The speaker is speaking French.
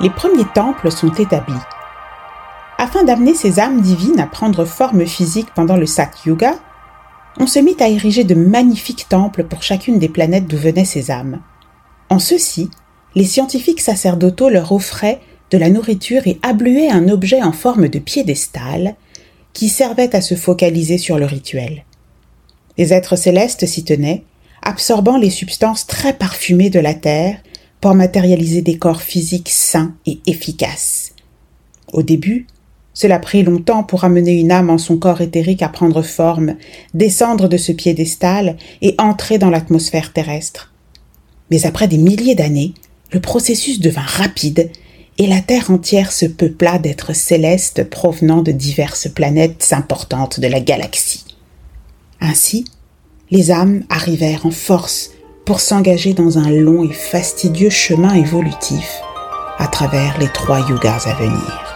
les premiers temples sont établis. Afin d'amener ces âmes divines à prendre forme physique pendant le Sat Yuga, on se mit à ériger de magnifiques temples pour chacune des planètes d'où venaient ces âmes. En ceci, les scientifiques sacerdotaux leur offraient de la nourriture et abluaient un objet en forme de piédestal qui servait à se focaliser sur le rituel. Les êtres célestes s'y tenaient, absorbant les substances très parfumées de la terre pour matérialiser des corps physiques sains et efficaces. Au début, cela prit longtemps pour amener une âme en son corps éthérique à prendre forme, descendre de ce piédestal et entrer dans l'atmosphère terrestre. Mais après des milliers d'années, le processus devint rapide et la Terre entière se peupla d'êtres célestes provenant de diverses planètes importantes de la galaxie. Ainsi, les âmes arrivèrent en force pour s'engager dans un long et fastidieux chemin évolutif à travers les trois yugas à venir.